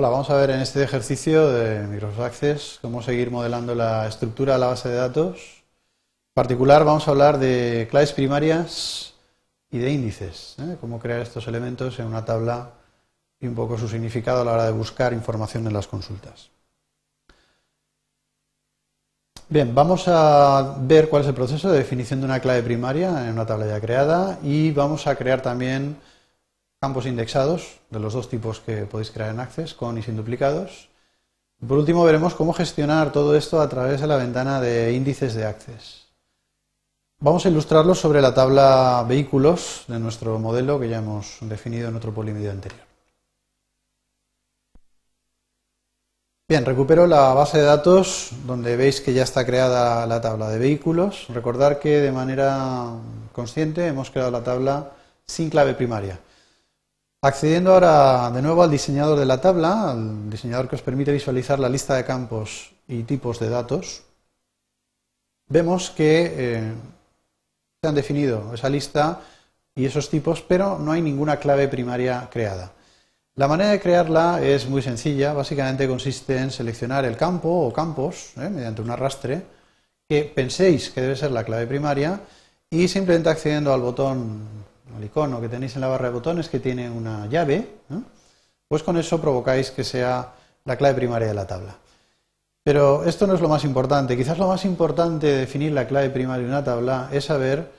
Hola, vamos a ver en este ejercicio de Microsoft Access cómo seguir modelando la estructura de la base de datos. En particular vamos a hablar de claves primarias y de índices, ¿eh? cómo crear estos elementos en una tabla y un poco su significado a la hora de buscar información en las consultas. Bien, vamos a ver cuál es el proceso de definición de una clave primaria en una tabla ya creada y vamos a crear también campos indexados de los dos tipos que podéis crear en Access, con y sin duplicados. Por último, veremos cómo gestionar todo esto a través de la ventana de índices de Access. Vamos a ilustrarlo sobre la tabla vehículos de nuestro modelo que ya hemos definido en otro polimedio anterior. Bien, recupero la base de datos donde veis que ya está creada la tabla de vehículos. Recordar que de manera consciente hemos creado la tabla sin clave primaria. Accediendo ahora de nuevo al diseñador de la tabla, al diseñador que os permite visualizar la lista de campos y tipos de datos, vemos que eh, se han definido esa lista y esos tipos, pero no hay ninguna clave primaria creada. La manera de crearla es muy sencilla, básicamente consiste en seleccionar el campo o campos eh, mediante un arrastre que penséis que debe ser la clave primaria y simplemente accediendo al botón el icono que tenéis en la barra de botones que tiene una llave, pues con eso provocáis que sea la clave primaria de la tabla. Pero esto no es lo más importante. Quizás lo más importante de definir la clave primaria de una tabla es saber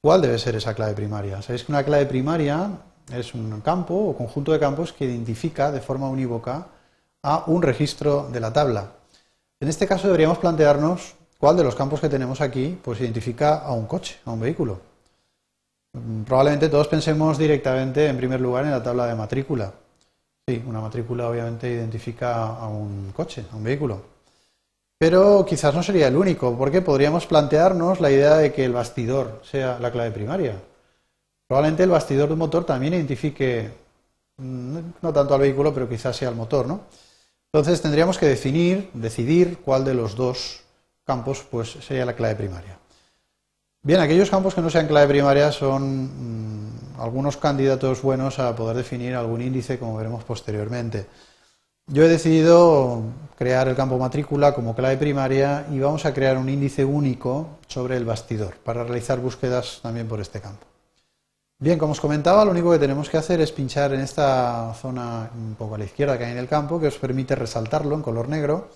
cuál debe ser esa clave primaria. Sabéis que una clave primaria es un campo o conjunto de campos que identifica de forma unívoca a un registro de la tabla. En este caso deberíamos plantearnos cuál de los campos que tenemos aquí pues identifica a un coche, a un vehículo. Probablemente todos pensemos directamente, en primer lugar, en la tabla de matrícula. Sí, una matrícula obviamente identifica a un coche, a un vehículo. Pero quizás no sería el único, porque podríamos plantearnos la idea de que el bastidor sea la clave primaria. Probablemente el bastidor del motor también identifique, mm, no tanto al vehículo, pero quizás sea al motor, ¿no? Entonces tendríamos que definir, decidir cuál de los dos campos pues, sería la clave primaria. Bien, aquellos campos que no sean clave primaria son mm, algunos candidatos buenos a poder definir algún índice, como veremos posteriormente. Yo he decidido crear el campo matrícula como clave primaria y vamos a crear un índice único sobre el bastidor para realizar búsquedas también por este campo. Bien, como os comentaba, lo único que tenemos que hacer es pinchar en esta zona un poco a la izquierda que hay en el campo, que os permite resaltarlo en color negro,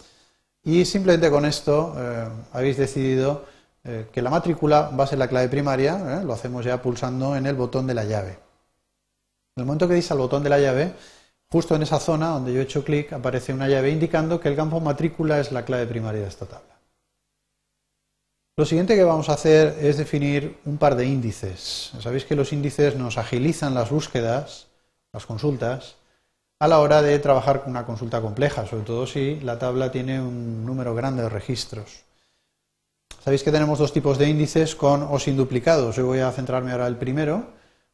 y simplemente con esto eh, habéis decidido eh, que la matrícula va a ser la clave primaria, ¿eh? lo hacemos ya pulsando en el botón de la llave. En el momento que deis al botón de la llave, justo en esa zona donde yo he hecho clic, aparece una llave indicando que el campo matrícula es la clave primaria de esta tabla. Lo siguiente que vamos a hacer es definir un par de índices. Sabéis que los índices nos agilizan las búsquedas, las consultas, a la hora de trabajar con una consulta compleja, sobre todo si la tabla tiene un número grande de registros. Sabéis que tenemos dos tipos de índices con o sin duplicados. Yo voy a centrarme ahora en el primero.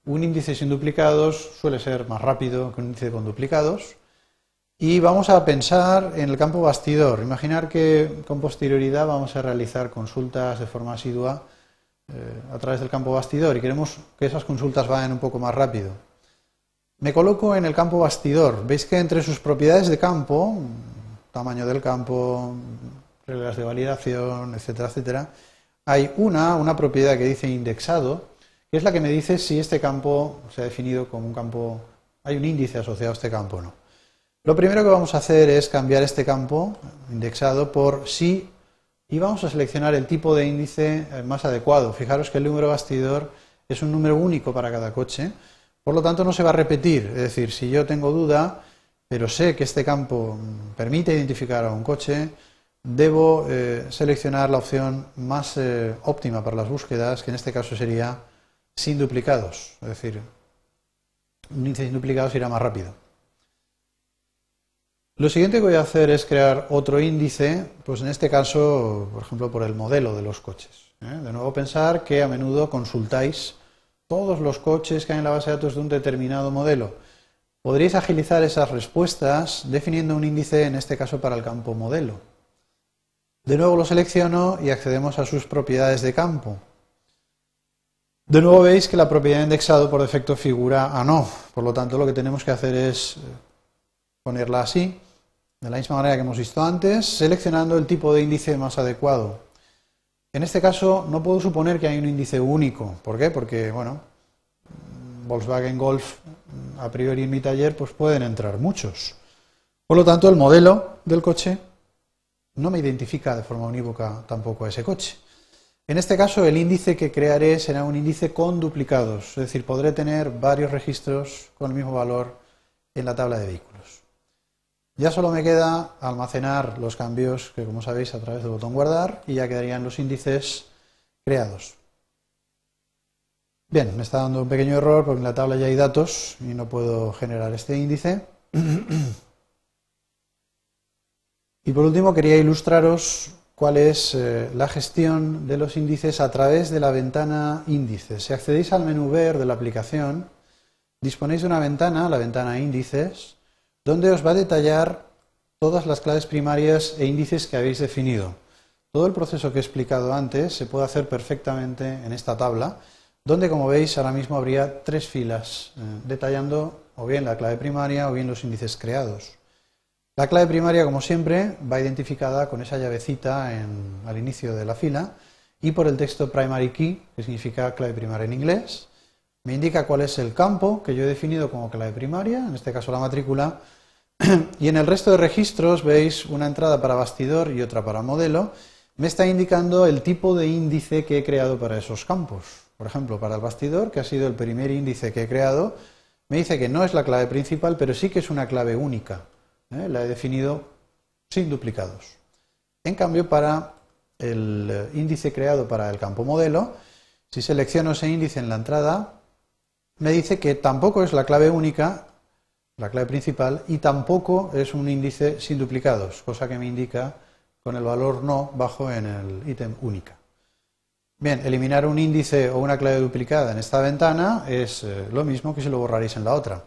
Un índice sin duplicados suele ser más rápido que un índice con duplicados. Y vamos a pensar en el campo bastidor. Imaginar que con posterioridad vamos a realizar consultas de forma asidua eh, a través del campo bastidor y queremos que esas consultas vayan un poco más rápido. Me coloco en el campo bastidor. Veis que entre sus propiedades de campo, tamaño del campo, reglas de validación, etcétera, etcétera, hay una, una propiedad que dice indexado, que es la que me dice si este campo se ha definido como un campo, hay un índice asociado a este campo o no. Lo primero que vamos a hacer es cambiar este campo indexado por sí y vamos a seleccionar el tipo de índice eh, más adecuado. Fijaros que el número bastidor es un número único para cada coche, por lo tanto no se va a repetir. Es decir, si yo tengo duda, pero sé que este campo permite identificar a un coche, debo eh, seleccionar la opción más eh, óptima para las búsquedas, que en este caso sería sin duplicados, es decir, un índice sin duplicados irá más rápido. Lo siguiente que voy a hacer es crear otro índice, pues en este caso, por ejemplo, por el modelo de los coches. ¿eh? De nuevo pensar que a menudo consultáis todos los coches que hay en la base de datos de un determinado modelo. Podríais agilizar esas respuestas definiendo un índice, en este caso, para el campo modelo. De nuevo lo selecciono y accedemos a sus propiedades de campo. De nuevo veis que la propiedad indexado por defecto figura a no. Por lo tanto, lo que tenemos que hacer es eh, ponerla así, de la misma manera que hemos visto antes, seleccionando el tipo de índice más adecuado. En este caso no puedo suponer que hay un índice único. ¿Por qué? Porque, bueno, Volkswagen Golf a priori en mi taller pues pueden entrar muchos. Por lo tanto, el modelo del coche no me identifica de forma unívoca tampoco a ese coche. En este caso, el índice que crearé será un índice con duplicados, es decir, podré tener varios registros con el mismo valor en la tabla de vehículos. Ya solo me queda almacenar los cambios que, como sabéis, a través del botón guardar y ya quedarían los índices creados. Bien, me está dando un pequeño error porque en la tabla ya hay datos y no puedo generar este índice. Y por último quería ilustraros cuál es eh, la gestión de los índices a través de la ventana índices. Si accedéis al menú ver de la aplicación, disponéis de una ventana, la ventana índices, donde os va a detallar todas las claves primarias e índices que habéis definido. Todo el proceso que he explicado antes se puede hacer perfectamente en esta tabla, donde como veis ahora mismo habría tres filas eh, detallando o bien la clave primaria o bien los índices creados. La clave primaria, como siempre, va identificada con esa llavecita al inicio de la fila y por el texto primary key, que significa clave primaria en inglés. Me indica cuál es el campo que yo he definido como clave primaria, en este caso la matrícula, y en el resto de registros veis una entrada para bastidor y otra para modelo. Me está indicando el tipo de índice que he creado para esos campos. Por ejemplo, para el bastidor, que ha sido el primer índice que he creado, me dice que no es la clave principal, pero sí que es una clave única. ¿Eh? la he definido sin duplicados. En cambio, para el eh, índice creado para el campo modelo, si selecciono ese índice en la entrada, me dice que tampoco es la clave única, la clave principal, y tampoco es un índice sin duplicados, cosa que me indica con el valor no bajo en el ítem única. Bien, eliminar un índice o una clave duplicada en esta ventana es eh, lo mismo que si lo borraréis en la otra.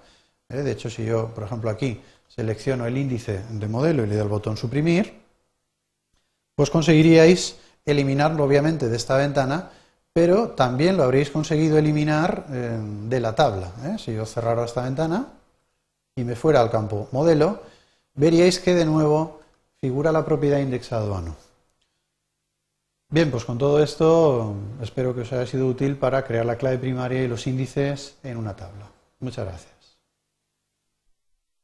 De hecho, si yo, por ejemplo, aquí selecciono el índice de modelo y le doy al botón suprimir, pues conseguiríais eliminarlo obviamente de esta ventana, pero también lo habréis conseguido eliminar eh, de la tabla. ¿eh? Si yo cerrara esta ventana y me fuera al campo modelo, veríais que de nuevo figura la propiedad indexado a no. Bien, pues con todo esto espero que os haya sido útil para crear la clave primaria y los índices en una tabla. Muchas gracias.